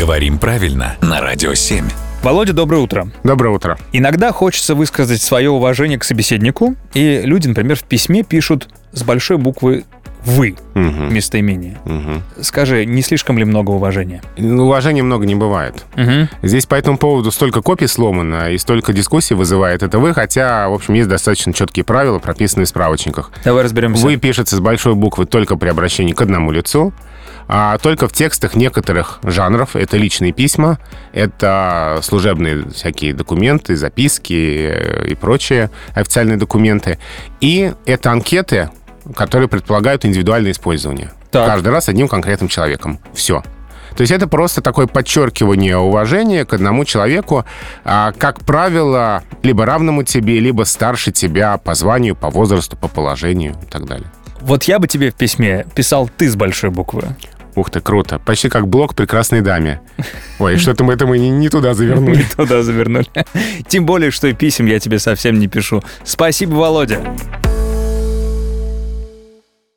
Говорим правильно на Радио 7. Володя, доброе утро. Доброе утро. Иногда хочется высказать свое уважение к собеседнику, и люди, например, в письме пишут с большой буквы «вы» Мгм. местоимение. Мгм. Скажи, не слишком ли много уважения? Ну, Уважения много не бывает. Мгм. Здесь по этому поводу столько копий сломано и столько дискуссий вызывает это вы, хотя, в общем, есть достаточно четкие правила, прописанные в справочниках. Давай разберемся. Вы пишется с большой буквы только при обращении к одному лицу, а только в текстах некоторых жанров. Это личные письма, это служебные всякие документы, записки э, и прочие официальные документы. И это анкеты, которые предполагают индивидуальное использование. Так. Каждый раз одним конкретным человеком. Все. То есть это просто такое подчеркивание уважения к одному человеку, а, как правило, либо равному тебе, либо старше тебя по званию, по возрасту, по положению и так далее. Вот я бы тебе в письме писал «ты» с большой буквы. Ух ты, круто. Почти как блок прекрасной даме. Ой, что-то мы это мы не, не туда завернули. Не туда завернули. Тем более, что и писем я тебе совсем не пишу. Спасибо, Володя.